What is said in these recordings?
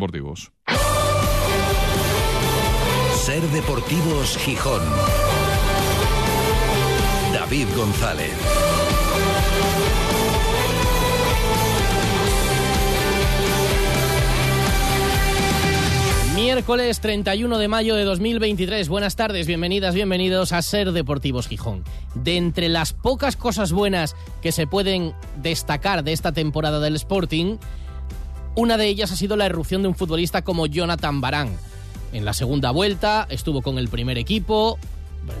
Deportivos. Ser Deportivos Gijón. David González. Miércoles 31 de mayo de 2023. Buenas tardes, bienvenidas, bienvenidos a Ser Deportivos Gijón. De entre las pocas cosas buenas que se pueden destacar de esta temporada del Sporting, una de ellas ha sido la erupción de un futbolista como Jonathan Barán. En la segunda vuelta estuvo con el primer equipo,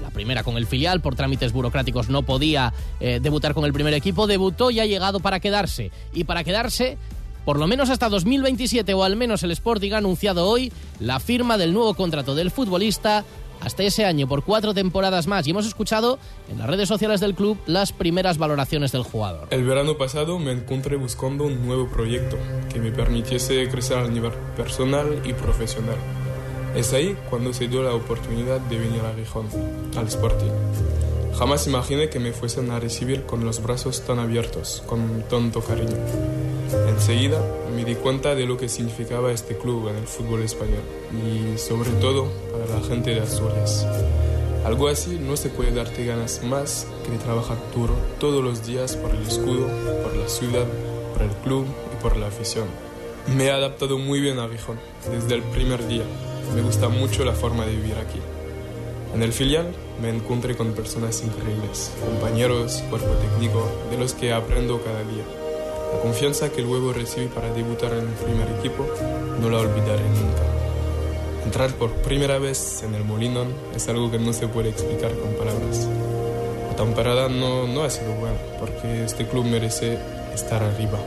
la primera con el filial, por trámites burocráticos no podía eh, debutar con el primer equipo, debutó y ha llegado para quedarse. Y para quedarse por lo menos hasta 2027 o al menos el Sporting ha anunciado hoy la firma del nuevo contrato del futbolista hasta ese año por cuatro temporadas más y hemos escuchado en las redes sociales del club las primeras valoraciones del jugador. El verano pasado me encontré buscando un nuevo proyecto que me permitiese crecer a nivel personal y profesional. Es ahí cuando se dio la oportunidad de venir a Gijón, al Sporting. Jamás imaginé que me fuesen a recibir con los brazos tan abiertos, con tanto cariño. Enseguida me di cuenta de lo que significaba este club en el fútbol español y sobre todo para la gente de Asturias. Algo así no se puede darte ganas más que de trabajar duro todos los días por el escudo, por la ciudad, por el club y por la afición. Me he adaptado muy bien a Gijón desde el primer día. Me gusta mucho la forma de vivir aquí. En el filial me encontré con personas increíbles, compañeros, cuerpo técnico, de los que aprendo cada día. La confianza que luego recibí para debutar en el primer equipo no la olvidaré nunca. Entrar por primera vez en el Molinón es algo que no se puede explicar con palabras. La temporada no, no ha sido buena porque este club merece estar arriba.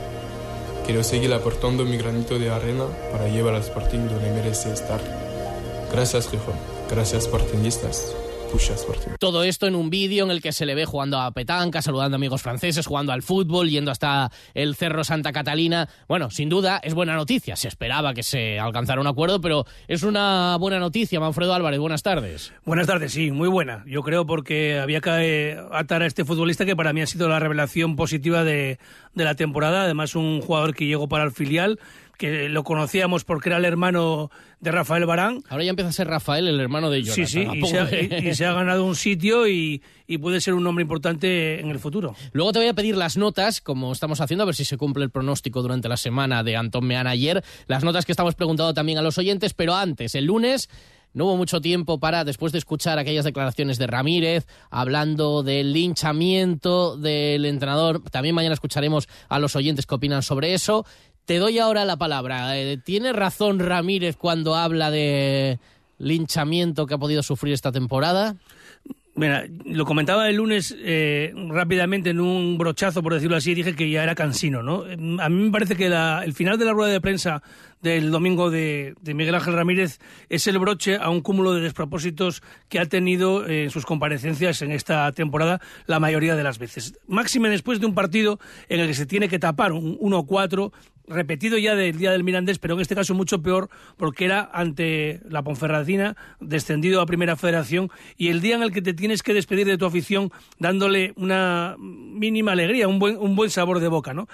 Quiero seguir aportando mi granito de arena para llevar al Sporting donde merece estar. Gracias, Gijón. Gracias, Sportingistas. Todo esto en un vídeo en el que se le ve jugando a petanca, saludando a amigos franceses, jugando al fútbol, yendo hasta el Cerro Santa Catalina. Bueno, sin duda es buena noticia. Se esperaba que se alcanzara un acuerdo, pero es una buena noticia. Manfredo Álvarez, buenas tardes. Buenas tardes, sí, muy buena. Yo creo porque había que atar a este futbolista que para mí ha sido la revelación positiva de, de la temporada. Además, un jugador que llegó para el filial que lo conocíamos porque era el hermano de Rafael Barán. Ahora ya empieza a ser Rafael el hermano de Jonathan. Sí, sí, y se, ha, ganado un sitio y, puede ser un hombre importante en el futuro. Luego te voy a pedir las notas, como estamos haciendo, a ver si se cumple el pronóstico durante la semana de Antón Meana ayer, las notas que estamos preguntando también a los oyentes, pero antes, el lunes... No hubo mucho tiempo para, después de escuchar aquellas declaraciones de Ramírez, hablando del linchamiento del entrenador, también mañana escucharemos a los oyentes que opinan sobre eso. Te doy ahora la palabra. Eh, ¿Tiene razón Ramírez cuando habla de linchamiento que ha podido sufrir esta temporada? Mira, lo comentaba el lunes eh, rápidamente en un brochazo, por decirlo así, dije que ya era cansino, ¿no? A mí me parece que el final de la rueda de prensa del domingo de, Miguel Ángel Ramírez es el broche a un cúmulo de despropósitos que ha tenido en sus comparecencias en esta temporada la mayoría de las veces. Máxime después de un partido en el que se tiene que tapar un 1-4 repetido ya del día del Mirandés, pero en este caso mucho peor porque era ante la Ponferradina, descendido a Primera Federación, y el día en el que te tienes que despedir de tu afición dándole una mínima alegría, un buen, un buen sabor de boca, ¿no?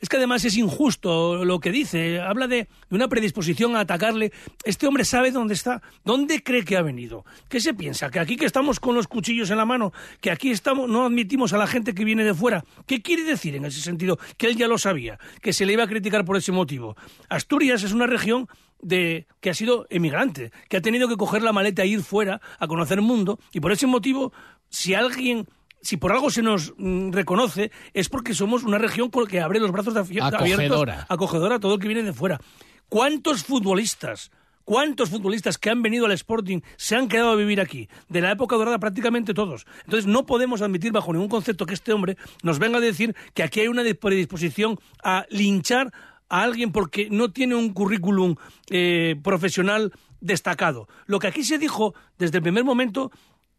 Es que además es injusto lo que dice. Habla de, una predisposición a atacarle. Este hombre sabe dónde está, dónde cree que ha venido. ¿Qué se piensa? Que aquí que estamos con los cuchillos en la mano, que aquí estamos, no admitimos a la gente que viene de fuera. ¿Qué quiere decir en ese sentido? Que él ya lo sabía, que se le iba a criticar por ese motivo. Asturias es una región de, que ha sido emigrante, que ha tenido que coger la maleta e ir fuera a conocer el mundo, y por ese motivo, si alguien si por algo se nos mm, reconoce, es porque somos una región que abre los brazos de abiertos, acogedora a todo el que viene de fuera. ¿Cuántos futbolistas, cuántos futbolistas que han venido al Sporting se han quedado a vivir aquí? De la época dorada prácticamente todos. Entonces no podemos admitir bajo ningún concepto que este hombre nos venga a decir que aquí hay una predisposición a linchar a alguien porque no tiene un currículum eh, profesional destacado. Lo que aquí se dijo desde el primer momento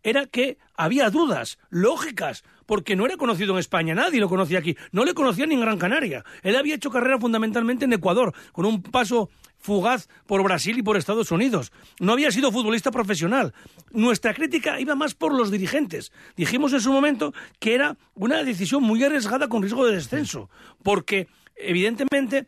era que había dudas lógicas, porque no era conocido en España, nadie lo conocía aquí, no le conocía ni en Gran Canaria. Él había hecho carrera fundamentalmente en Ecuador, con un paso fugaz por Brasil y por Estados Unidos. No había sido futbolista profesional. Nuestra crítica iba más por los dirigentes. Dijimos en su momento que era una decisión muy arriesgada con riesgo de descenso, porque evidentemente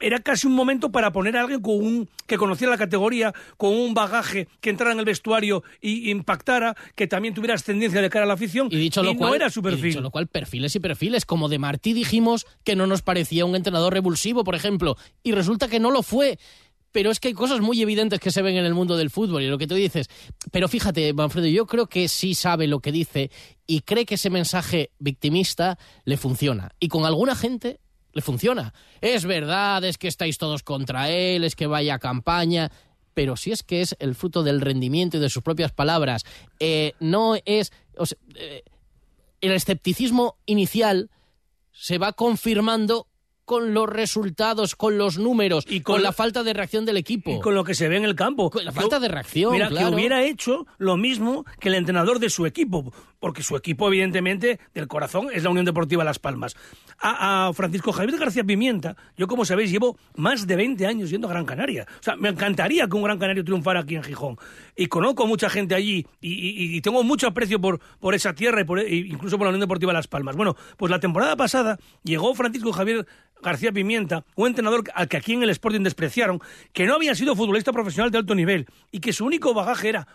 era casi un momento para poner a alguien con un, que conociera la categoría, con un bagaje, que entrara en el vestuario y, impactara, que también tuviera ascendencia de cara a la afición. Y dicho lo cual, no era su perfil. Y dicho lo cual, perfiles y perfiles. Como de Martí dijimos que no nos parecía un entrenador revulsivo, por ejemplo, y resulta que no lo fue pero es que hay cosas muy evidentes que se ven en el mundo del fútbol y lo que tú dices. Pero fíjate, Manfredo, yo creo que sí sabe lo que dice y cree que ese mensaje victimista le funciona. Y con alguna gente le funciona. Es verdad, es que estáis todos contra él, es que vaya campaña. Pero si es que es el fruto del rendimiento y de sus propias palabras, eh, no es. Eh, el escepticismo inicial se va confirmando con los resultados, con los números, y con, la falta de reacción del equipo. Y con lo que se ve en el campo. Con la falta de reacción. Mira, que hubiera hecho lo mismo que el entrenador de su equipo, porque su equipo, evidentemente, del corazón es la Unión Deportiva Las Palmas. A, Francisco Javier García Pimienta, yo como sabéis, llevo más de 20 años yendo a Gran Canaria. O sea, me encantaría que un Gran Canario triunfara aquí en Gijón. Y conozco mucha gente allí y, tengo mucho aprecio por, por esa tierra y por, incluso por la Unión Deportiva Las Palmas. Bueno, pues la temporada pasada llegó Francisco Javier García Pimienta, un entrenador al que aquí en el Sporting despreciaron, que no había sido futbolista profesional de alto nivel y que su único bagaje era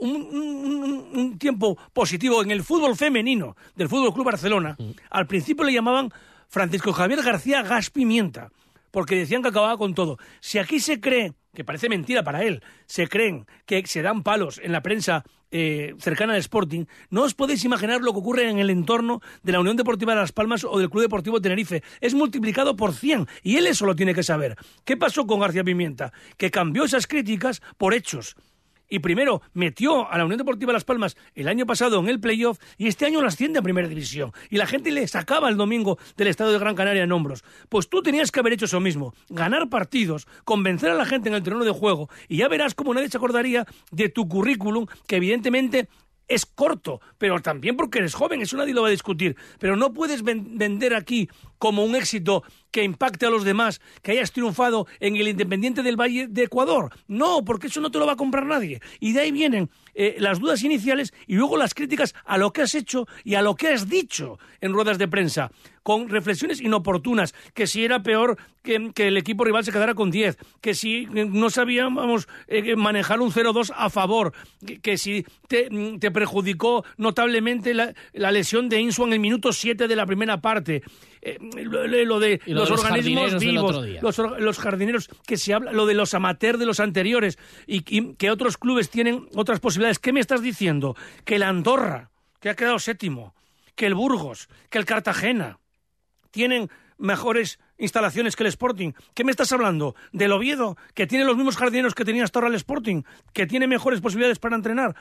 un, tiempo positivo en el fútbol femenino del Fútbol Club Barcelona. Al principio le llamaban Francisco Javier García Gas Pimienta, porque decían que acababa con todo. Si aquí se cree, que parece mentira para él, se creen que se dan palos en la prensa eh, cercana al Sporting, no os podéis imaginar lo que ocurre en el entorno de la Unión Deportiva de Las Palmas o del Club Deportivo Tenerife. Es multiplicado por 100 y él eso lo tiene que saber. ¿Qué pasó con García Pimienta? Que cambió esas críticas por hechos y primero metió a la Unión Deportiva Las Palmas el año pasado en el playoff y este año lo asciende a Primera División. Y la gente le sacaba el domingo del Estado de Gran Canaria en hombros. Pues tú tenías que haber hecho eso mismo, ganar partidos, convencer a la gente en el terreno de juego y ya verás cómo nadie se acordaría de tu currículum que evidentemente es corto, pero también porque eres joven, eso nadie lo va a discutir. Pero no puedes vender aquí como un éxito que impacte a los demás, que hayas triunfado en el Independiente del Valle de Ecuador. No, porque eso no te lo va a comprar nadie. Y de ahí vienen eh, las dudas iniciales y luego las críticas a lo que has hecho y a lo que has dicho en ruedas de prensa con reflexiones inoportunas, que si era peor que, el equipo rival se quedara con 10, que si no sabíamos eh, manejar un 0-2 a favor, que, si te, perjudicó notablemente la, lesión de Insua en el minuto 7 de la primera parte. Eh, lo, de los, organismos vivos, los, jardineros, que se habla, lo de los amateurs de los anteriores y, y que otros clubes tienen otras posibilidades. ¿Qué me estás diciendo? Que el Andorra, que ha quedado séptimo, que el Burgos, que el Cartagena, tienen mejores instalaciones que el Sporting. ¿Qué me estás hablando? ¿Del Oviedo? ¿Que tiene los mismos jardineros que tenía hasta ahora el Sporting? ¿Que tiene mejores posibilidades para entrenar?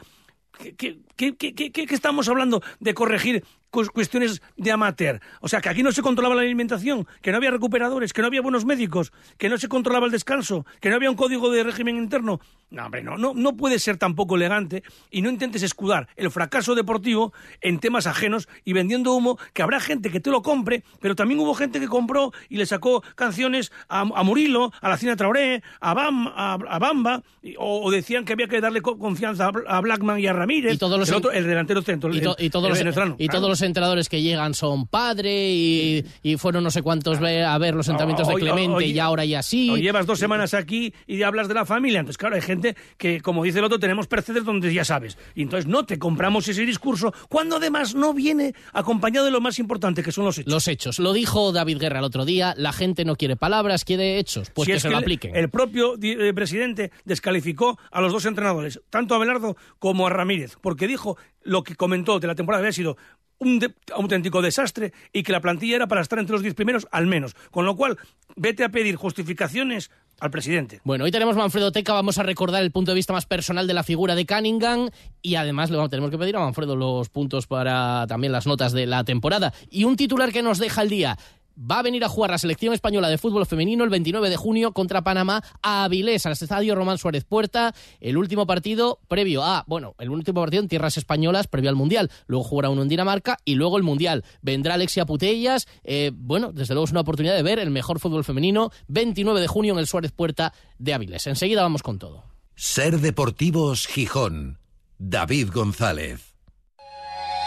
¿Qué, qué, estamos hablando de corregir cuestiones de amateur. O sea, que aquí no se controlaba la alimentación, que no había recuperadores, que no había buenos médicos, que no se controlaba el descanso, que no había un código de régimen interno. No, hombre, no, no, no puede ser tampoco elegante y no intentes escudar el fracaso deportivo en temas ajenos y vendiendo humo, que habrá gente que te lo compre, pero también hubo gente que compró y le sacó canciones a, Murilo, a la Cina Traoré, a, Bam, a, Bamba, o, decían que había que darle confianza a, Blackman y a Ramírez, y todos los, el, otro, el delantero centro, y, todos los, Y todos los entrenadores que llegan son padre y, fueron no sé cuántos a ver los entrenamientos de Clemente y ahora ya sí. llevas dos semanas aquí y hablas de la familia. Entonces, claro, hay gente que, como dice el otro, tenemos precedentes donde ya sabes. Y entonces no te compramos ese discurso cuando además no viene acompañado de lo más importante, que son los hechos. Los hechos. Lo dijo David Guerra el otro día, la gente no quiere palabras, quiere hechos. Pues que se lo apliquen. El, propio eh, presidente descalificó a los dos entrenadores, tanto a Belardo como a Ramírez, porque dijo lo que comentó de la temporada había sido un auténtico desastre y que la plantilla era para estar entre los diez primeros al menos. Con lo cual, vete a pedir justificaciones al presidente. Bueno, hoy tenemos Manfredo Teca, vamos a recordar el punto de vista más personal de la figura de Cunningham y además le tenemos que pedir a Manfredo los puntos para también las notas de la temporada. Y un titular que nos deja el día va a venir a jugar la selección española de fútbol femenino el 29 de junio contra Panamá a Avilés, al estadio Román Suárez Puerta. El último partido previo a, bueno, el último partido en tierras españolas previo al Mundial. Luego jugará uno en Dinamarca y luego el Mundial. Vendrá Alexia Putellas. Eh, bueno, desde luego es una oportunidad de ver el mejor fútbol femenino. 29 de junio en el Suárez Puerta de Avilés. Enseguida vamos con todo. Ser Deportivos Gijón. David González.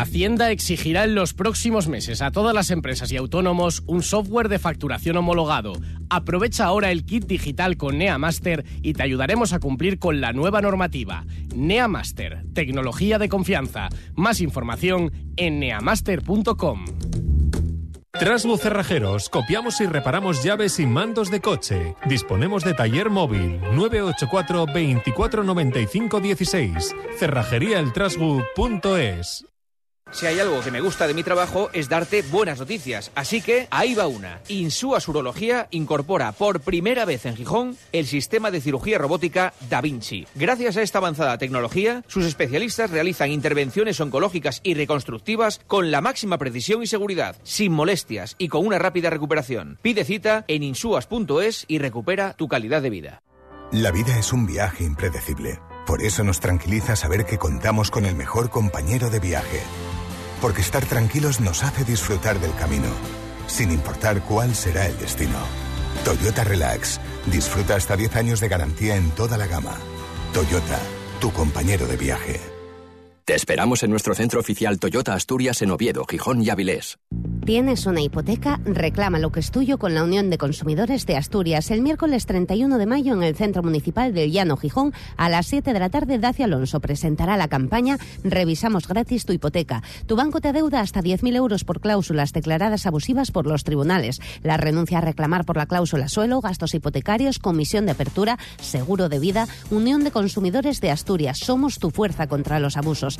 Hacienda exigirá en los próximos meses a todas las empresas y autónomos un software de facturación homologado. Aprovecha ahora el kit digital con NeaMaster y te ayudaremos a cumplir con la nueva normativa. NeaMaster, tecnología de confianza. Más información en neamaster.com. Trasbu Cerrajeros, copiamos y reparamos llaves y mandos de coche. Disponemos de taller móvil 984 2495 16. Cerrajeríaeltrasbu.es. Si hay algo que me gusta de mi trabajo es darte buenas noticias, así que ahí va una. Insúa Urología incorpora por primera vez en Gijón el sistema de cirugía robótica Da Vinci. Gracias a esta avanzada tecnología, sus especialistas realizan intervenciones oncológicas y reconstructivas con la máxima precisión y seguridad, sin molestias y con una rápida recuperación. Pide cita en insuas.es y recupera tu calidad de vida. La vida es un viaje impredecible. Por eso nos tranquiliza saber que contamos con el mejor compañero de viaje porque estar tranquilos nos hace disfrutar del camino, sin importar cuál será el destino. Toyota Relax. Disfruta hasta 10 años de garantía en toda la gama. Toyota, tu compañero de viaje. Te esperamos en nuestro centro oficial Toyota Asturias en Oviedo, Gijón y Avilés. ¿Tienes una hipoteca? Reclama lo que es tuyo con la Unión de Consumidores de Asturias el miércoles 31 de mayo en el Centro Municipal del Llano Gijón a las 7 de la tarde. Dacia Alonso presentará la campaña Revisamos gratis tu hipoteca. Tu banco te adeuda hasta 10.000 euros por cláusulas declaradas abusivas por los tribunales. La renuncia a reclamar por la cláusula suelo, gastos hipotecarios, comisión de apertura, seguro de vida. Unión de Consumidores de Asturias. Somos tu fuerza contra los abusos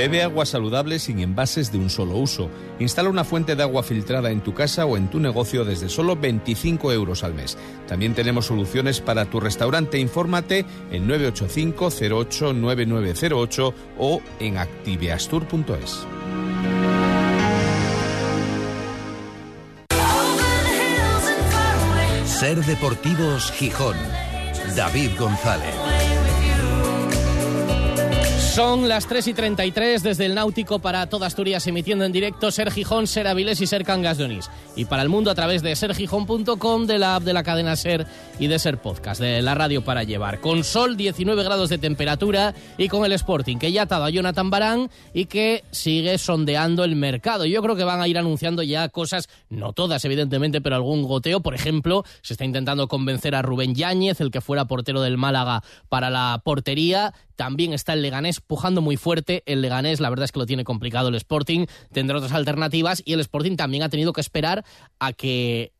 Bebe agua saludable sin envases de un solo uso. Instala una fuente de agua filtrada en tu casa o en tu negocio desde solo 25 euros al mes. También tenemos soluciones para tu restaurante. Infórmate en 985 08 9908 o en activeastur.es. Ser Deportivos Gijón. David González. Son las 3 y 33 desde el Náutico para toda Asturias, emitiendo en directo Ser Gijón, Ser Avilés y Ser Cangas de Onís. Y para el mundo a través de sergijón.com, de la app de la cadena Ser y de Ser Podcast, de la radio para llevar. Con sol, 19 grados de temperatura y con el Sporting, que ya ha atado a Jonathan Barán y que sigue sondeando el mercado. Yo creo que van a ir anunciando ya cosas, no todas evidentemente, pero algún goteo. Por ejemplo, se está intentando convencer a Rubén Yáñez, el que fuera portero del Málaga, para la portería. También está el Leganés pujando muy fuerte. El Leganés, la verdad es que lo tiene complicado el Sporting. Tendrá otras alternativas y el Sporting también ha tenido que esperar a que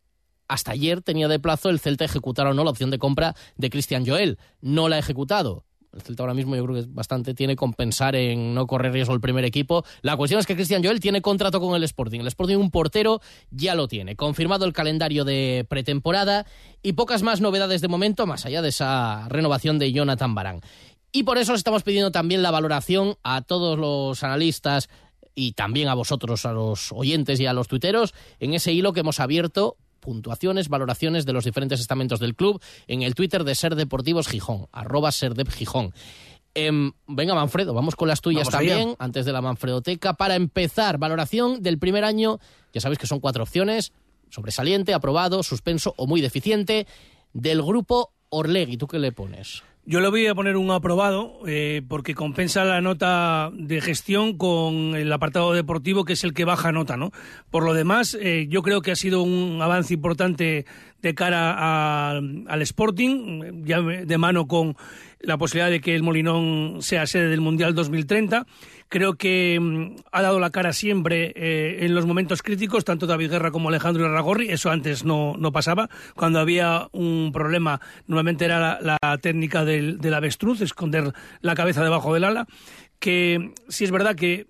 hasta ayer tenía de plazo el Celta ejecutar o no la opción de compra de Cristian Joel. No la ha ejecutado. El Celta ahora mismo yo creo que bastante tiene con pensar en no correr riesgo el primer equipo. La cuestión es que Cristian Joel tiene contrato con el Sporting. El Sporting un portero ya lo tiene. Confirmado el calendario de pretemporada y pocas más novedades de momento más allá de esa renovación de Jonathan Barán. Y por eso estamos pidiendo también la valoración a todos los analistas y también a vosotros, a los oyentes y a los tuiteros, en ese hilo que hemos abierto puntuaciones, valoraciones de los diferentes estamentos del club en el Twitter de Ser Deportivos Gijón, arroba Serdep Gijón. Em, venga, Manfredo, vamos con las tuyas también, antes de la Manfredoteca. Para empezar, valoración del primer año, ya sabéis que son cuatro opciones, sobresaliente, aprobado, suspenso o muy deficiente, del grupo Orlegui. ¿Tú qué le pones? Yo le voy a poner un aprobado eh, porque compensa la nota de gestión con el apartado deportivo que es el que baja nota, ¿no? Por lo demás, eh, yo creo que ha sido un avance importante de cara al Sporting, ya de mano con la posibilidad de que el Molinón sea sede del Mundial 2030. Creo que mm, ha dado la cara siempre eh, en los momentos críticos, tanto David Guerra como Alejandro Irragorri. Eso antes no, no pasaba. Cuando había un problema, normalmente era la, técnica del, del avestruz, esconder la cabeza debajo del ala. Que sí es verdad que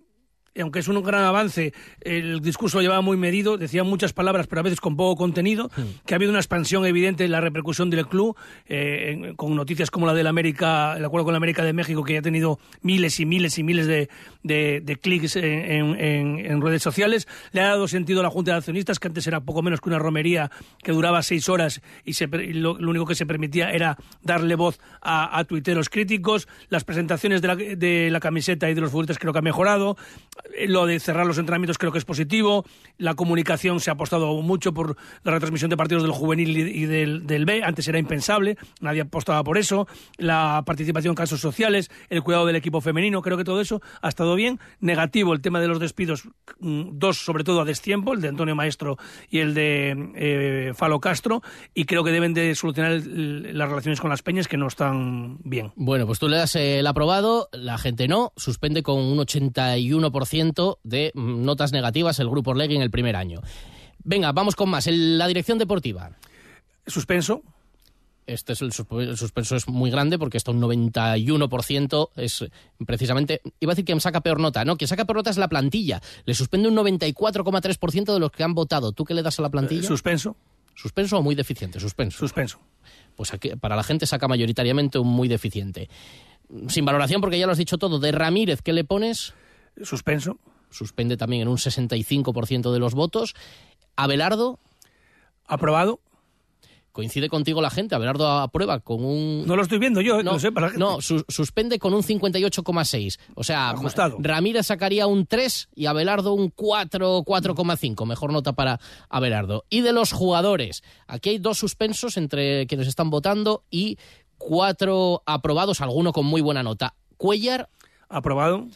aunque es un gran avance, el discurso llevaba muy medido, decía muchas palabras, pero a veces con poco contenido, que ha habido una expansión evidente en la repercusión del club, eh, con noticias como la del América, el acuerdo con la América de México, que ya ha tenido miles y miles y miles de, de, clics en, redes sociales. Le ha dado sentido a la Junta de Accionistas, que antes era poco menos que una romería que duraba seis horas y, lo, único que se permitía era darle voz a, tuiteros críticos. Las presentaciones de la, de la camiseta y de los futbolistas creo que ha mejorado lo de cerrar los entrenamientos creo que es positivo. La comunicación se ha apostado mucho por la retransmisión de partidos del juvenil y del, B. Antes era impensable, nadie apostaba por eso. La participación en casos sociales, el cuidado del equipo femenino, creo que todo eso ha estado bien. Negativo el tema de los despidos, mm, dos sobre todo a destiempo, el de Antonio Maestro y el de eh, Falo Castro. Y creo que deben de solucionar las relaciones con las peñas que no están bien. Bueno, pues tú le das el aprobado, la gente no, suspende con un 81% de notas negativas el grupo Orlegui en el primer año. Venga, vamos con más. la dirección deportiva. Suspenso. Este es el, suspenso es muy grande porque esto un 91% es precisamente, iba a decir quien saca peor nota, no, quien saca peor nota es la plantilla. Le suspende un 94,3% de los que han votado. ¿Tú qué le das a la plantilla? suspenso. ¿Suspenso o muy deficiente? Suspenso. Suspenso. Pues aquí, para la gente saca mayoritariamente un muy deficiente. Sin valoración porque ya lo has dicho todo. De Ramírez, ¿qué le pones? Suspenso. Suspende también en un 65% de los votos. Abelardo. Aprobado. Coincide contigo la gente. Abelardo aprueba con un. No lo estoy viendo yo, no, sé, para No, suspende con un 58,6. O sea, Ramírez sacaría un 3 y Abelardo un 4, 4,5. Mejor nota para Abelardo. Y de los jugadores. Aquí hay dos suspensos entre quienes están votando y cuatro aprobados, alguno con muy buena nota. Cuellar. Aprobado.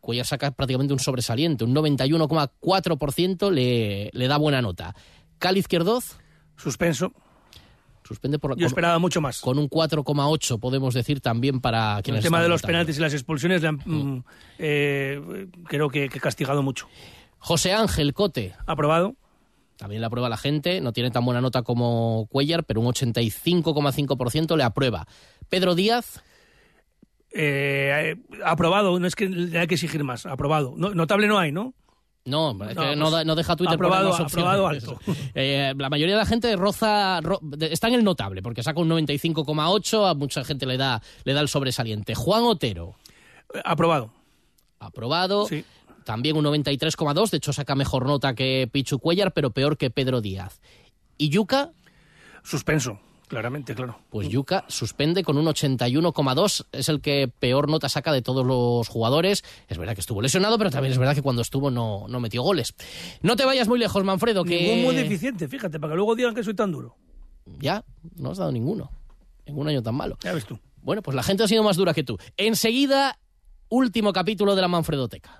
Cuellar saca prácticamente un sobresaliente, un 91,4% le, le da buena nota. Cali Izquierdoz. Suspenso. Suspende por Yo esperaba mucho más. Con un 4,8 podemos decir también para quienes El tema de los penaltis y las expulsiones han, mm, eh, creo que, que castigado mucho. José Ángel Cote. Aprobado. También le aprueba la gente, no tiene tan buena nota como Cuellar, pero un 85,5% le aprueba. Pedro Díaz. Eh, aprobado, no es que hay que exigir más, aprobado. notable no hay, ¿no? No, no, pues no, deja Twitter aprobado, aprobado alto. Eh, la mayoría de la gente roza, está en el notable, porque saca un 95,8, a mucha gente le da, le da el sobresaliente. Juan Otero. Eh, aprobado. Aprobado. También un 93,2, de hecho saca mejor nota que Pichu Cuellar, pero peor que Pedro Díaz. ¿Y Yuca? Suspenso. Claramente, claro. Pues Yuka suspende con un 81,2, es el que peor nota saca de todos los jugadores. Es verdad que estuvo lesionado, pero también es verdad que cuando estuvo no, no metió goles. No te vayas muy lejos, Manfredo, que... Ningún muy deficiente, fíjate, para que luego digan que soy tan duro. Ya, no has dado ninguno. En un año tan malo. Ya ves tú. Bueno, pues la gente ha sido más dura que tú. Enseguida, último capítulo de la Manfredoteca.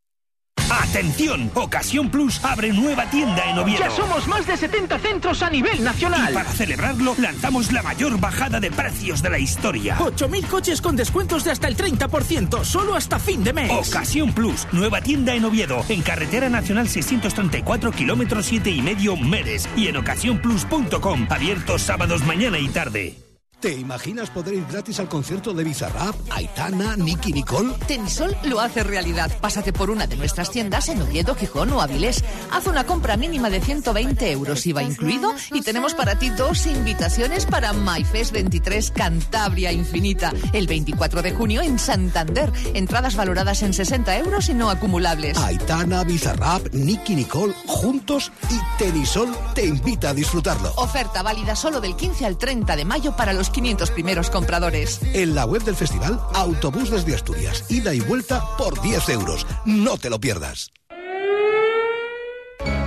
¡Atención! Ocasión Plus abre nueva tienda en Oviedo. Ya somos más de 70 centros a nivel nacional. Y para celebrarlo, lanzamos la mayor bajada de precios de la historia. 8.000 coches con descuentos de hasta el 30%, solo hasta fin de mes. Ocasión Plus, nueva tienda en Oviedo, en Carretera Nacional 634, kilómetros 7 y medio, Meres. Y en ocasiónplus.com, abiertos sábados, mañana y tarde. ¿Te imaginas poder ir gratis al concierto de Bizarrap, Aitana, Nicky Nicole? Tenisol lo hace realidad. Pásate por una de nuestras tiendas en Oviedo, Gijón o Avilés. Haz una compra mínima de 120 euros, IVA incluido, y tenemos para ti dos invitaciones para MyFest 23 Cantabria Infinita, el 24 de junio en Santander. Entradas valoradas en 60 euros y no acumulables. Aitana, Bizarrap, Nicky Nicole, juntos y Tenisol te invita a disfrutarlo. Oferta válida solo del 15 al 30 de mayo para los 500 primeros compradores. En la web del festival, autobús desde Asturias, ida y vuelta por 10 euros. No te lo pierdas.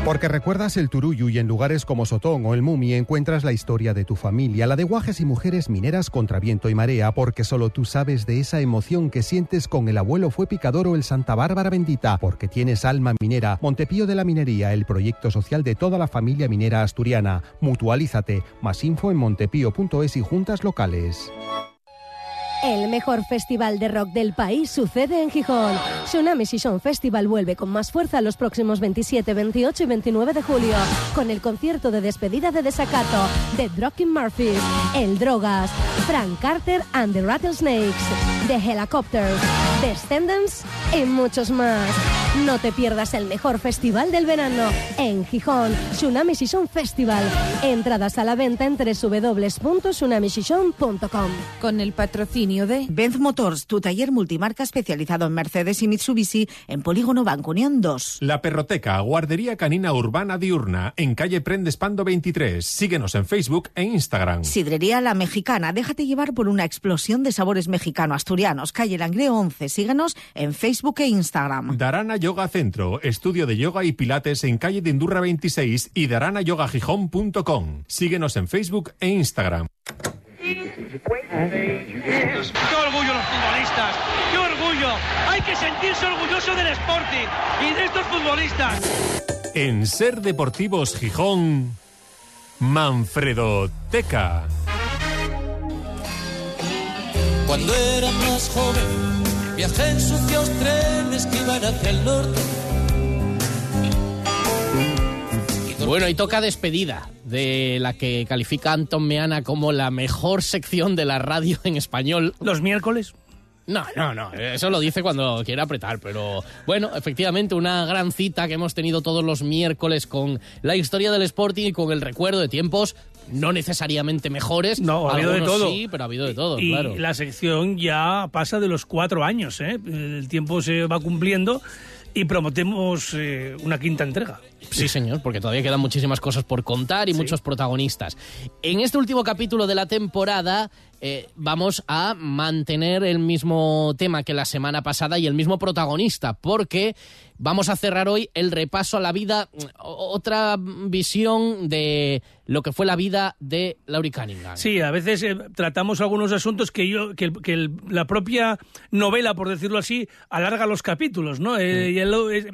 Porque recuerdas el Turuyu y en lugares como Sotón o el Mumi encuentras la historia de tu familia, la de guajes y mujeres mineras contra viento y marea, porque solo tú sabes de esa emoción que sientes con el abuelo fue picador o el Santa Bárbara bendita, porque tienes alma minera. Montepío de la Minería, el proyecto social de toda la familia minera asturiana. Mutualízate. Más info en montepío.es y juntas locales. El mejor festival de rock del país sucede en Gijón. Tsunami Season Festival vuelve con más fuerza los próximos 27, 28 y 29 de julio con el concierto de despedida de Desacato, The Drocking Murphys, El Drogas, Frank Carter and the Rattlesnakes, The Helicopters, Descendants y muchos más. No te pierdas el mejor festival del verano en Gijón, Tsunami Season Festival. Entradas a la venta en www.tsunamiseason.com. Con el patrocinio de Benz Motors, tu taller multimarca especializado en Mercedes y Mitsubishi en Polígono Banco Unión 2. La Perroteca, guardería canina urbana diurna, en calle Prendespando 23. Síguenos en Facebook e Instagram. Sidrería La Mexicana, déjate llevar por una explosión de sabores mexicano-asturianos. Calle Langreo 11, síguenos en Facebook e Instagram. Darana Yoga Centro, estudio de yoga y pilates en calle de Indurra 26 y daranayogagijón.com. Síguenos en Facebook e Instagram. ¡Qué orgullo los futbolistas! ¡Qué orgullo! Hay que sentirse orgulloso del Sporting y de estos futbolistas. En Ser Deportivos Gijón, Manfredo Teca. Cuando era más joven, viajé en sucios trenes que iban hacia el norte. Bueno, y toca despedida de la que califica Anton Meana como la mejor sección de la radio en español. ¿Los miércoles? No, no, no, eso lo dice cuando quiere apretar, pero bueno, efectivamente una gran cita que hemos tenido todos los miércoles con la historia del Sporting y con el recuerdo de tiempos no necesariamente mejores. No, ha habido de todo. Sí, pero ha habido de todo, y claro. la sección ya pasa de los cuatro años, ¿eh? El tiempo se va cumpliendo y prometemos eh, una quinta entrega. Sí, señor, porque todavía quedan muchísimas cosas por contar y muchos protagonistas. En este último capítulo de la temporada eh, vamos a mantener el mismo tema que la semana pasada y el mismo protagonista, porque vamos a cerrar hoy el repaso a la vida, otra visión de lo que fue la vida de Laurie Cunningham. Sí, a veces eh, tratamos algunos asuntos que yo que, que el, la propia novela, por decirlo así, alarga los capítulos, ¿no? Eh, y el, eh,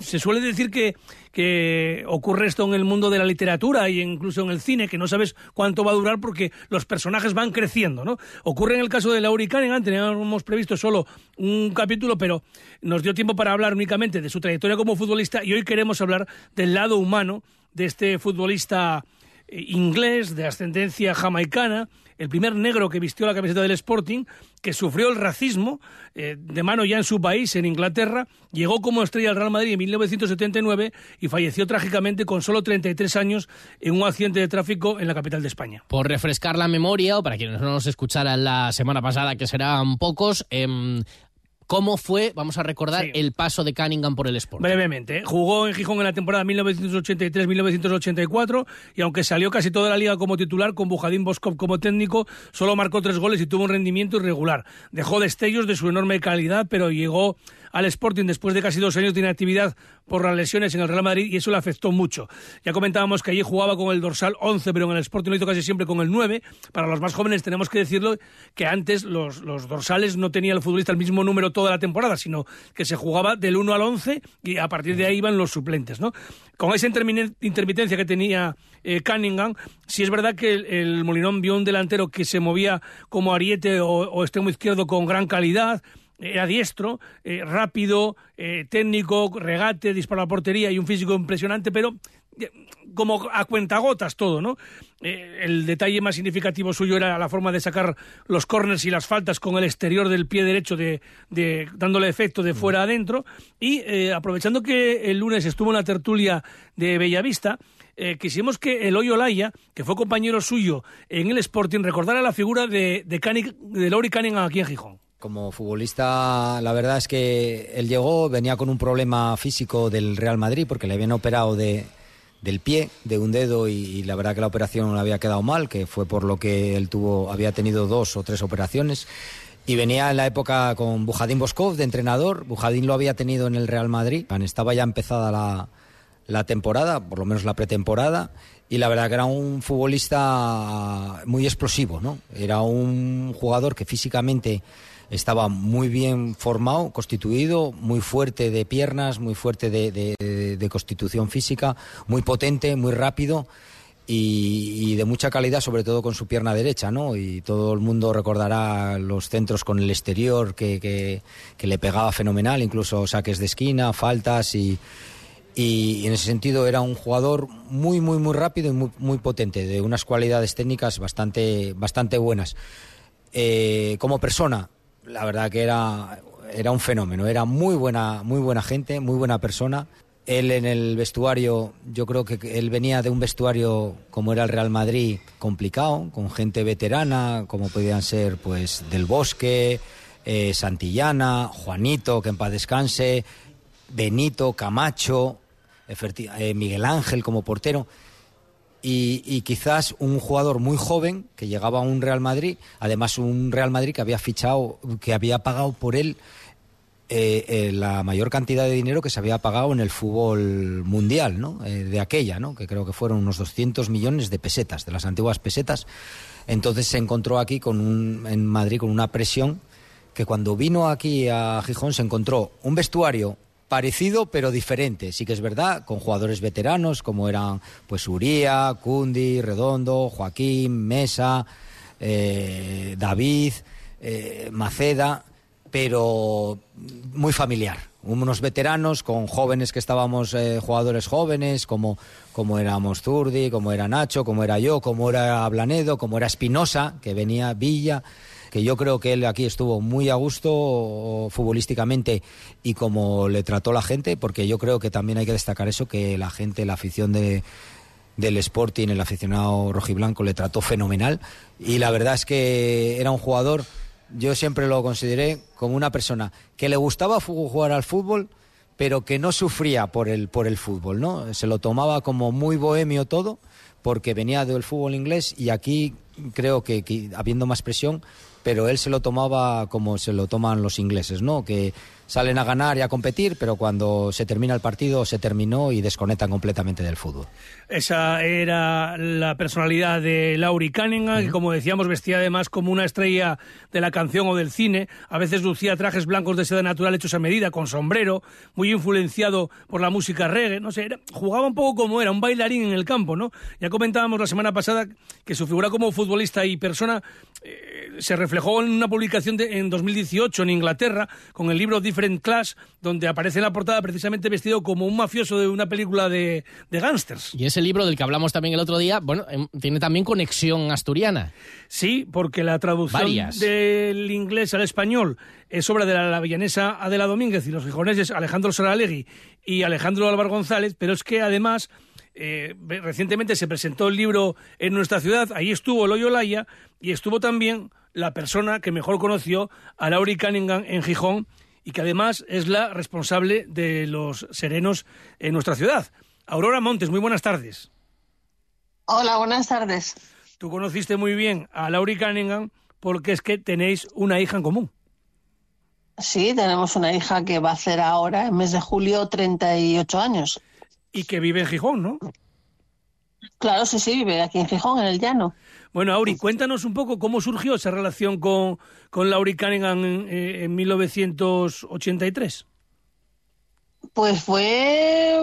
se suele decir que que ocurre esto en el mundo de la literatura e incluso en el cine, que no sabes cuánto va a durar porque los personajes van creciendo, ¿no? Ocurre en el caso de Laurie Cunningham, teníamos previsto solo un capítulo, pero nos dio tiempo para hablar únicamente de su trayectoria como futbolista y hoy queremos hablar del lado humano de este futbolista inglés de ascendencia jamaicana, el primer negro que vistió la camiseta del Sporting, que sufrió el racismo eh, de mano ya en su país, en Inglaterra, llegó como estrella al Real Madrid en 1979 y falleció trágicamente con solo 33 años en un accidente de tráfico en la capital de España. Por refrescar la memoria, o para quienes no nos escucharan la semana pasada, que serán pocos, eh, ¿Cómo fue, vamos a recordar, sí. el paso de Cunningham por el Sport? Brevemente, jugó en Gijón en la temporada 1983-1984 y aunque salió casi toda la liga como titular, con Bujadín Boskov como técnico, solo marcó tres goles y tuvo un rendimiento irregular. Dejó destellos de su enorme calidad, pero llegó al Sporting después de casi dos años de inactividad por las lesiones en el Real Madrid y eso le afectó mucho. Ya comentábamos que allí jugaba con el dorsal 11, pero en el Sporting lo hizo casi siempre con el 9. Para los más jóvenes tenemos que decirlo que antes los, dorsales no tenía el futbolista el mismo número toda la temporada, sino que se jugaba del 1 al 11 y a partir de ahí iban los suplentes. ¿no? Con esa intermitencia que tenía eh, Cunningham, sí es verdad que el, Molinón vio un delantero que se movía como ariete o extremo izquierdo con gran calidad, era diestro, eh, rápido, eh, técnico, regate, disparo a la portería y un físico impresionante, pero eh, como a cuentagotas todo, ¿no? Eh, el detalle más significativo suyo era la forma de sacar los corners y las faltas con el exterior del pie derecho, de, de dándole efecto de fuera adentro. Y eh, aprovechando que el lunes estuvo en la tertulia de Bellavista, eh, quisimos que Eloy Olaya, que fue compañero suyo en el Sporting, recordara la figura de, de, Canic, de Laurie Cunningham aquí en Gijón. Como futbolista, la verdad es que él llegó, venía con un problema físico del Real Madrid porque le habían operado de, del pie, de un dedo, y, la verdad que la operación le había quedado mal, que fue por lo que él tuvo, había tenido dos o tres operaciones. Y venía en la época con Bujadín Boskov de entrenador. Bujadín lo había tenido en el Real Madrid. Estaba ya empezada la, la temporada, por lo menos la pretemporada, y la verdad que era un futbolista muy explosivo, ¿no? Era un jugador que físicamente estaba muy bien formado, constituido, muy fuerte de piernas, muy fuerte de, constitución física, muy potente, muy rápido y, de mucha calidad, sobre todo con su pierna derecha, ¿no? Y todo el mundo recordará los centros con el exterior que, que, le pegaba fenomenal, incluso saques de esquina, faltas y, y en ese sentido era un jugador muy, muy, muy rápido y muy, muy potente, de unas cualidades técnicas bastante, bastante buenas. Eh, como persona, la verdad que era, era un fenómeno, era muy buena, muy buena gente, muy buena persona. Él en el vestuario, yo creo que él venía de un vestuario como era el Real Madrid, complicado, con gente veterana, como podían ser pues Del Bosque, eh, Santillana, Juanito, que en paz descanse, Benito, Camacho, eh, Miguel Ángel como portero y, quizás un jugador muy joven que llegaba a un Real Madrid, además un Real Madrid que había fichado, que había pagado por él eh, eh, la mayor cantidad de dinero que se había pagado en el fútbol mundial, ¿no? Eh, de aquella, ¿no? Que creo que fueron unos 200 millones de pesetas, de las antiguas pesetas. Entonces se encontró aquí con un, en Madrid con una presión que cuando vino aquí a Gijón se encontró un vestuario parecido pero diferente. Sí que es verdad, con jugadores veteranos como eran pues Uría, Cundi, Redondo, Joaquín, Mesa, eh, David, eh, Maceda, pero muy familiar. Unos veteranos con jóvenes que estábamos eh, jugadores jóvenes, como, como éramos Zurdi, como era Nacho, como era yo, como era Blanedo, como era Espinosa, que venía Villa que yo creo que él aquí estuvo muy a gusto futbolísticamente y como le trató la gente, porque yo creo que también hay que destacar eso, que la gente, la afición de, del Sporting, el aficionado rojiblanco, le trató fenomenal y la verdad es que era un jugador, yo siempre lo consideré como una persona que le gustaba jugar al fútbol, pero que no sufría por el, por el fútbol, ¿no? Se lo tomaba como muy bohemio todo, porque venía del fútbol inglés y aquí creo que, que habiendo más presión pero él se lo tomaba como se lo toman los ingleses, ¿no? Que salen a ganar y a competir, pero cuando se termina el partido se terminó y desconectan completamente del fútbol. Esa era la personalidad de Laurie Cunningham, que como decíamos vestía además como una estrella de la canción o del cine. A veces lucía trajes blancos de seda natural hechos a medida, con sombrero, muy influenciado por la música reggae. No sé, jugaba un poco como era, un bailarín en el campo, ¿no? Ya comentábamos la semana pasada que su figura como futbolista y persona eh, se reflejó en una publicación de, en 2018 en Inglaterra con el libro Different Class, donde aparece en la portada precisamente vestido como un mafioso de una película de, de gángsters. Y ese libro del que hablamos también el otro día, bueno, em, tiene también conexión asturiana. Sí, porque la traducción del inglés al español es obra de la villanesa Adela Domínguez y los gijoneses Alejandro Saralegui y Alejandro Álvaro González, pero es que además eh, recientemente se presentó el libro en nuestra ciudad, ahí estuvo Loyo Laya y estuvo también la persona que mejor conoció a Laurie Cunningham en Gijón y que además es la responsable de los serenos en nuestra ciudad. Aurora Montes, muy buenas tardes. Hola, buenas tardes. Tú conociste muy bien a Laurie Cunningham porque es que tenéis una hija en común. Sí, tenemos una hija que va a hacer ahora, en mes de julio, 38 años. Y que vive en Gijón, ¿no? Claro, sí, sí, vive aquí en Gijón, en el llano. Bueno, Auri, cuéntanos un poco cómo surgió esa relación con, con Laurie Cunningham en, en 1983. Pues fue,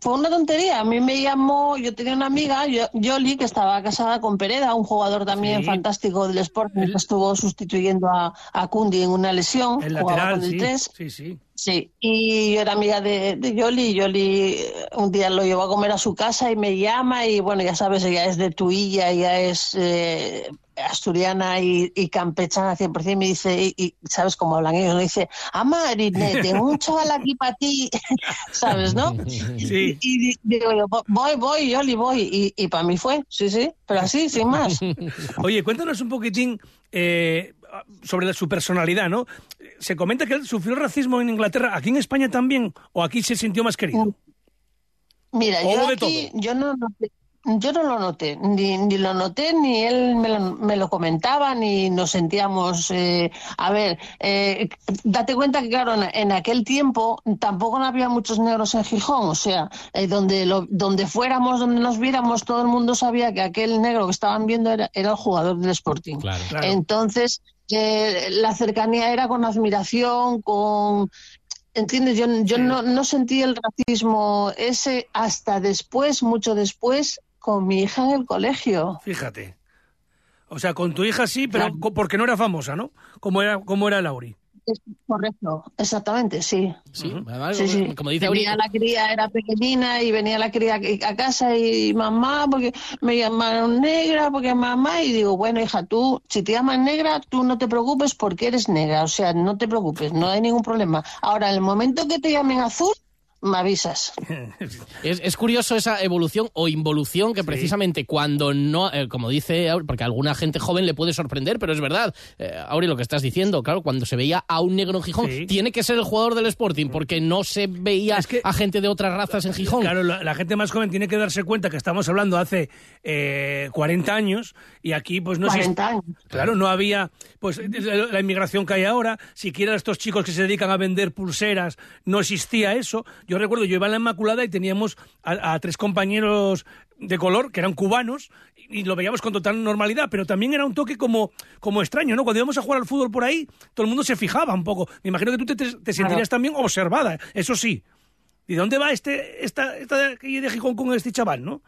fue una tontería. A mí me llamó, yo tenía una amiga, Yoli, que estaba casada con Pereda, un jugador también fantástico del Sporting, que estuvo sustituyendo a, a Kundi en una lesión. El lateral, sí. Sí, sí. Sí, y yo era amiga de, de Yoli. Yoli eh, un día lo llevó a comer a su casa y me llama y bueno, ya sabes, ella es de Tuilla, ella es eh, asturiana y, y, campechana 100%. Me dice, y, sabes cómo hablan ellos, me dice, Amarine, tengo un chaval aquí para ti, ¿sabes, no? Sí. Y, digo yo, voy, voy, Yoli, voy. Y, y para mí fue, sí, sí, pero así, sin más. Oye, cuéntanos un poquitín. Eh, sobre su personalidad, ¿no? Se comenta que él sufrió racismo en Inglaterra, aquí en España también, o aquí se sintió más querido. Mira, ¿O yo de aquí, yo no noté- yo no lo noté, ni, ni lo noté, ni él me lo, me lo comentaba, ni nos sentíamos. eh, a ver, eh, date cuenta que, claro, en, en aquel tiempo tampoco no había muchos negros en Gijón, o sea, eh, donde, lo, donde fuéramos, donde nos viéramos, todo el mundo sabía que aquel negro que estaban viendo era, era el jugador del Sporting. Claro. Entonces, eh, la cercanía era con admiración, con. ¿Entiendes? Yo, yo no, no sentí el racismo ese hasta después, mucho después, con mi hija en el colegio. Fíjate. O sea, con tu hija sí, pero porque no era famosa, ¿no? Como era, como era Lauri. Es correcto, exactamente, sí. Sí, además, Sí, sí. como dice venía la cría, era pequeñina y venía la cría a casa y mamá, porque me llamaron negra, porque mamá, y digo, bueno, hija, tú, si te llaman negra, tú no te preocupes porque eres negra, o sea, no te preocupes, no hay ningún problema. Ahora, en el momento que te llamen azul, me avisas. Es, es curioso esa evolución o involución que precisamente cuando no, eh, como dice, porque a alguna gente joven le puede sorprender, pero es verdad, eh, Auri, lo que estás diciendo, claro, cuando se veía a un negro en Gijón, Sí. tiene que ser el jugador del Sporting, porque no se veía a gente de otras razas en Gijón. Claro, la, la gente más joven tiene que darse cuenta que estamos hablando hace eh, 40 años y aquí pues no 40 existe- años. Claro, no había pues la, la inmigración que hay ahora, siquiera estos chicos que se dedican a vender pulseras, no existía eso. Yo recuerdo, yo iba en la Inmaculada y teníamos a, a tres compañeros de color que eran cubanos y, y lo veíamos con total normalidad, pero también era un toque como, como extraño, ¿no? Cuando íbamos a jugar al fútbol por ahí, todo el mundo se fijaba un poco. Me imagino que tú te, te- sentirías también observada, eso sí. ¿Y de dónde va este, esta, esta de Gijón con este chaval, no?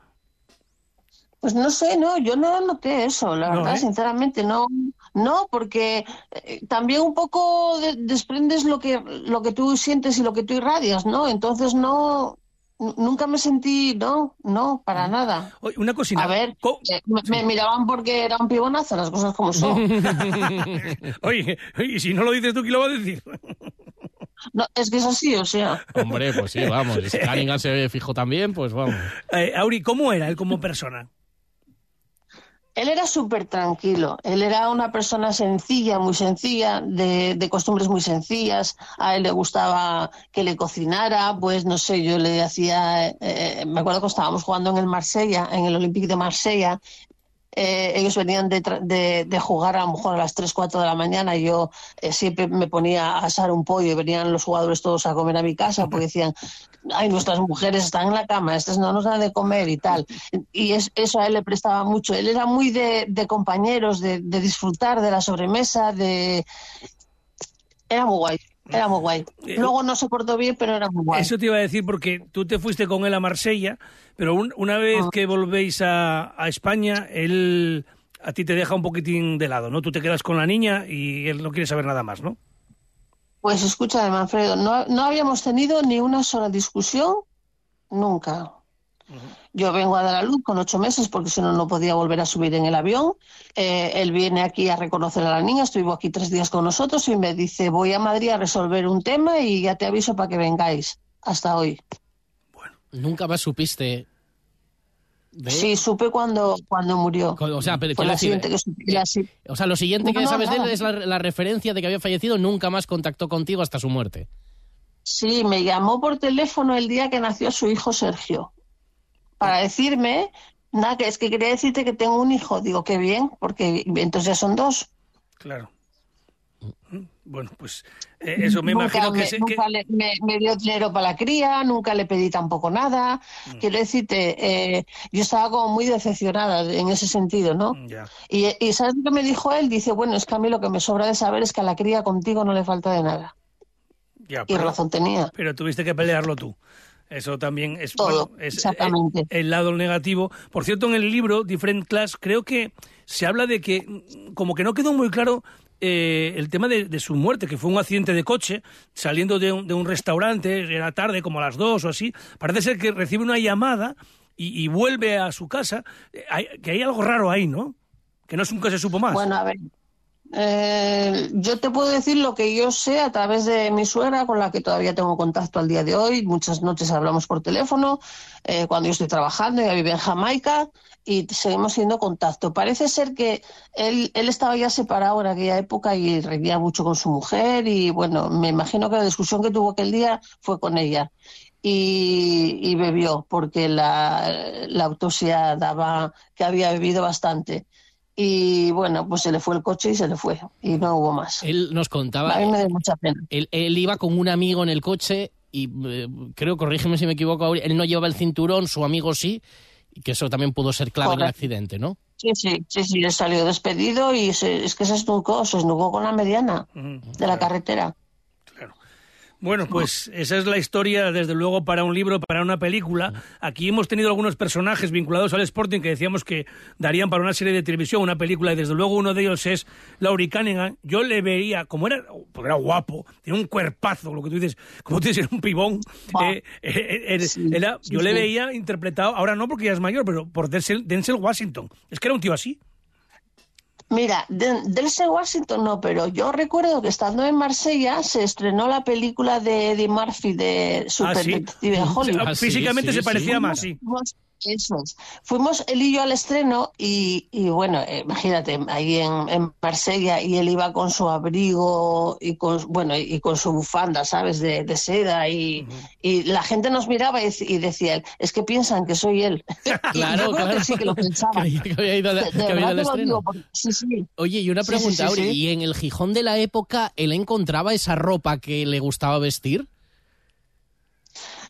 Pues no sé, no, yo no noté eso, la No, verdad, ¿eh? sinceramente, no, no, porque eh, también un poco de- desprendes lo que, lo que tú sientes y lo que tú irradias, ¿no? Entonces no, nunca me sentí, no, no, para nada. Oye, una cosina. A ver, eh, me, me miraban porque era un pibonazo, las cosas como son. Oye, y si no lo dices tú, ¿quién lo va a decir? No, es que es así, o sea. Hombre, pues sí, vamos, si Cunningham se fijó también, pues vamos. Eh, Auri, ¿cómo era él como persona? Él era súper tranquilo, él era una persona sencilla, muy sencilla, de, de costumbres muy sencillas, a él le gustaba que le cocinara, pues no sé, yo le hacía, eh, me acuerdo que estábamos jugando en el Marsella, en el Olympique de Marsella, eh, ellos venían de, de- de jugar a lo mejor a las 3, 4 de la mañana y yo eh, siempre me ponía a asar un pollo y venían los jugadores todos a comer a mi casa porque decían, ay, nuestras mujeres están en la cama, estas no nos dan de comer y tal. Y es, eso a él le prestaba mucho. Él era muy de, de compañeros, de, de disfrutar de la sobremesa, de... Era muy guay, era muy guay. Luego no se portó bien, pero era muy guay. Eso te iba a decir porque tú te fuiste con él a Marsella, pero un- una vez que volvéis a, a España, él a ti te deja un poquitín de lado, ¿no? Tú te quedas con la niña y él no quiere saber nada más, ¿no? Pues escúchame, Manfredo, no, no habíamos tenido ni una sola discusión nunca. Yo vengo a dar a luz con ocho meses porque si no, no podía volver a subir en el avión. Eh, él viene aquí a reconocer a la niña, estuvo aquí tres días con nosotros y me dice, voy a Madrid a resolver un tema y ya te aviso para que vengáis. Hasta hoy. Nunca más supiste. de- Sí, supe cuando, cuando murió. O sea, pero Fue quiero la decir, siguiente que supe. la si- O sea, lo siguiente No, que no, sabes de él es la, la referencia de que había fallecido, nunca más contactó contigo hasta su muerte. Sí, me llamó por teléfono el día que nació su hijo Sergio para decirme, nada, que es que quería decirte que tengo un hijo. Digo, qué bien, porque entonces ya son dos. Claro. Bueno, pues eh, eso me nunca imagino que... me, se- que- nunca le- me, me dio dinero para la cría, nunca le pedí tampoco nada. Mm. Quiero decirte, eh, yo estaba como muy decepcionada en ese sentido, ¿no? Ya. Y, y ¿sabes lo que me dijo él? Dice, bueno, es que a mí lo que me sobra de saber es que a la cría contigo no le falta de nada. Y razón tenía. Pero tuviste que pelearlo tú. Eso también es, Todo, bueno, es exactamente. El, el lado negativo. Por cierto, en el libro Different Class creo que se habla de que como que no quedó muy claro eh, el tema de, de su muerte, que fue un accidente de coche saliendo de un, de un restaurante, era tarde, como a las dos o así. Parece ser que recibe una llamada y, y vuelve a su casa. Eh, hay- que hay algo raro ahí, ¿no? Que no nunca se supo más. Bueno, a ver. Eh, yo te puedo decir lo que yo sé a través de mi suegra, con la que todavía tengo contacto al día de hoy. Muchas noches hablamos por teléfono, eh, cuando yo estoy trabajando, ella vive en Jamaica y seguimos siendo contacto. Parece ser que él, él estaba ya separado en aquella época y reñía mucho con su mujer y bueno, me imagino que la discusión que tuvo aquel día fue con ella. y, y bebió, porque la, la autopsia daba que había bebido bastante. Y bueno, pues se le fue el coche y se le fue, y no hubo más. Él nos contaba. A mí me da mucha pena. Él, él iba con un amigo en el coche y eh, creo, corrígeme si me equivoco, él no llevaba el cinturón, su amigo sí, y que eso también pudo ser clave en el accidente, ¿no? Sí, sí, sí, sí, él salió despedido y se- es que se esnucó, se esnucó con la mediana de la carretera. Bueno, pues esa es la historia, desde luego, para un libro, para una película. Aquí hemos tenido algunos personajes vinculados al Sporting que decíamos que darían para una serie de televisión, una película, y desde luego uno de ellos es Laurie Cunningham. Yo le veía, como era, porque era guapo, tiene un cuerpazo, lo que tú dices, como tú dices, era un pibón. eh, eh, eh, era- sí, yo le veía interpretado, ahora no porque ya es mayor, pero por Denzel, Denzel Washington. Es que era un tío así. Mira, de- Denzel Washington no, pero yo recuerdo que estando en Marsella se estrenó la película de Eddie Murphy de Super Ah, sí. Detective Hollywood. Ah, Físicamente se parecía más, sí. Eso es. Fuimos él y yo al estreno y, y bueno, eh, imagínate, ahí en, en Marsella y él iba con su abrigo y con, bueno, y con su bufanda, ¿sabes? De, de seda y, y la gente nos miraba y, dec- y decía, es que piensan que soy él. Claro, yo creo claro. que sí que lo pensaban. Que había- ido De- de que había ido verdad al te lo estreno. digo, porque- sí, sí. Oye, y una pregunta, sí, sí, Auri, sí. ¿y en el Gijón de la época él encontraba esa ropa que le gustaba vestir?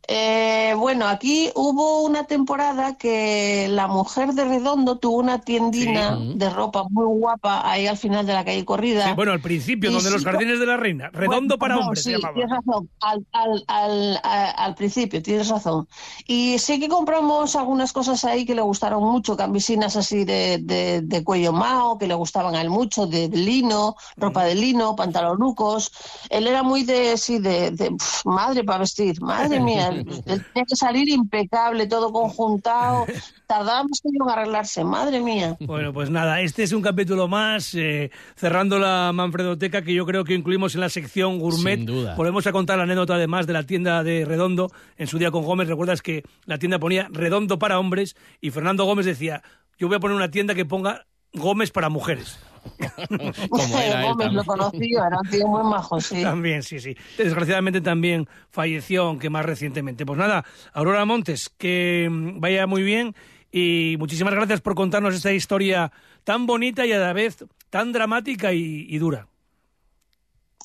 Eh, bueno, aquí hubo una temporada que la mujer de Redondo tuvo una tiendina de ropa muy guapa ahí al final de la calle Corrida. Sí, bueno, al principio, Y donde los jardines de la reina. Redondo Bueno, para no, hombres sí, se llamaba. Tienes razón, al, al, al, a- al principio, tienes razón. Y sí que compramos algunas cosas ahí que le gustaron mucho, cambisinas así de, de, de cuello mao, que le gustaban a él mucho, de, de lino, ropa de lino, pantalonucos. Él era muy de, sí, de, de pf, madre para vestir, madre mía. Tenía que salir impecable, todo conjuntado. Tardábamos en arreglarse, madre mía. Bueno, pues nada, este es un capítulo más, eh, cerrando la Manfredoteca, que yo creo que incluimos en la sección gourmet. Sin duda. Volvemos a contar la anécdota además de la tienda de Redondo, en su día con Gómez. Recuerdas que la tienda ponía Redondo para hombres y Fernando Gómez decía, yo voy a poner una tienda que ponga Gómez para mujeres. Como era él Gómez lo también. conocí, era un tío muy majo, sí. También, sí, sí. Desgraciadamente también falleció, aunque más recientemente. Pues nada, Aurora Montes, que mm, vaya muy bien y muchísimas gracias por contarnos esta historia tan bonita y a la vez tan dramática y, y dura.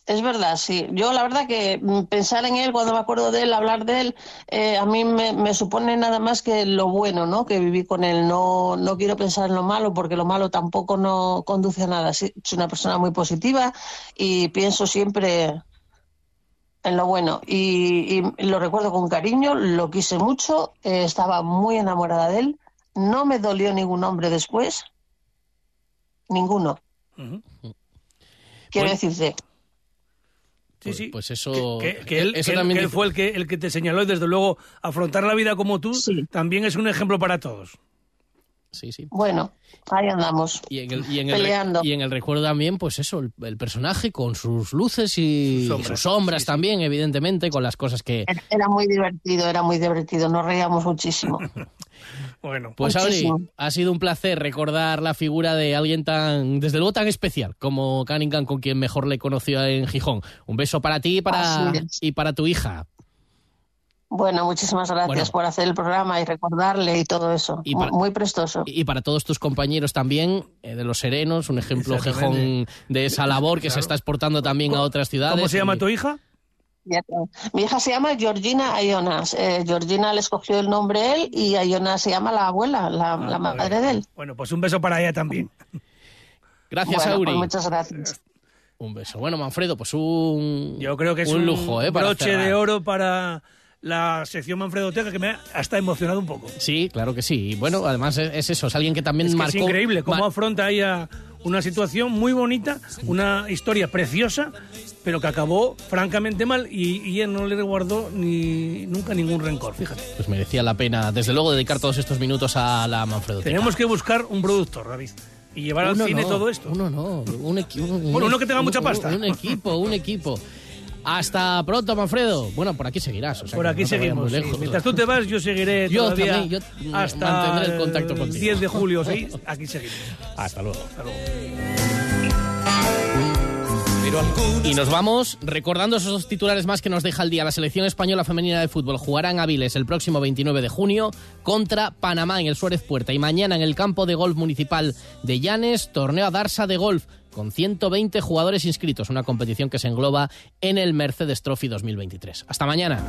Es verdad, sí. Yo la verdad que mm, pensar en él, cuando me acuerdo de él, hablar de él, eh, a mí me, me supone nada más que lo bueno, ¿no? Que viví con él. No, no quiero pensar en lo malo, porque lo malo tampoco no conduce a nada. Soy una persona muy positiva y pienso siempre en lo bueno. Y, y lo recuerdo con cariño, lo quise mucho, eh, estaba muy enamorada de él. No me dolió ningún hombre después. Ninguno. Quiero Bueno. decirte. Sí, sí. Pues eso, Que, que él, eso que él- también que él fue el que, el que te señaló y desde luego afrontar la vida como tú también es un ejemplo para todos. Sí, sí. Bueno, ahí andamos. Y en, el, y, en el, Peleando. y en el recuerdo también, pues eso, el, el personaje con sus luces y Sus sus sombras. sombras, también, evidentemente, con las cosas que... Era muy divertido, era muy divertido, nos reíamos muchísimo. Bueno, Pues Auri, Muchísimo. ha sido un placer recordar la figura de alguien tan, desde luego tan especial como Cunningham, con quien mejor le conoció en Gijón. Un beso para ti y para, y para tu hija. Bueno, muchísimas gracias Bueno. por hacer el programa y recordarle y todo eso. Y Mu- para- Muy prestoso. Y para todos tus compañeros también, eh, de los serenos, un ejemplo. Gijón de esa labor que se está exportando también a otras ciudades. ¿Cómo se llama Y- tu hija? Mi hija se llama Georgina Ayonas. Eh, Georgina le escogió el nombre él y Ayona se llama la abuela, la, la madre de él. Bueno, pues un beso para ella también. Gracias, Bueno, Auri. pues muchas gracias. Un beso. Bueno, Manfredo, pues un. Yo creo que es un un, lujo, ¿eh? Para broche cerrar. de oro para la sección Manfredoteca que me ha hasta emocionado un poco. Sí, claro que sí. Y bueno, además es, es eso, es alguien que también Es que marcó. es increíble cómo afronta ella una situación muy bonita, una historia preciosa, pero que acabó francamente mal y, y él no le guardó ni nunca ningún rencor, fíjate. Pues merecía la pena, desde luego, dedicar todos estos minutos a la Manfredo. Tenemos que buscar un productor, David, y llevar al cine no, todo esto. Uno no, un equipo. Bueno, uno que tenga mucha pasta. Un, equipo, un equipo. Hasta pronto, Manfredo. Bueno, por aquí seguirás. o sea Por aquí no seguimos. sí. lejos. Mientras tú te vas, yo seguiré Yo todavía también, yo hasta mantendré el contacto contigo. 10 de julio, sí. Aquí seguimos. Hasta luego. Hasta luego. Y nos vamos recordando esos titulares más que nos deja el día. La selección española femenina de fútbol jugará en Aviles el próximo 29 de junio contra Panamá en el Suárez Puerta y mañana en el campo de golf municipal de Llanes, torneo a Darsa de golf con 120 jugadores inscritos, una competición que se engloba en el Mercedes Trophy 2023. Hasta mañana.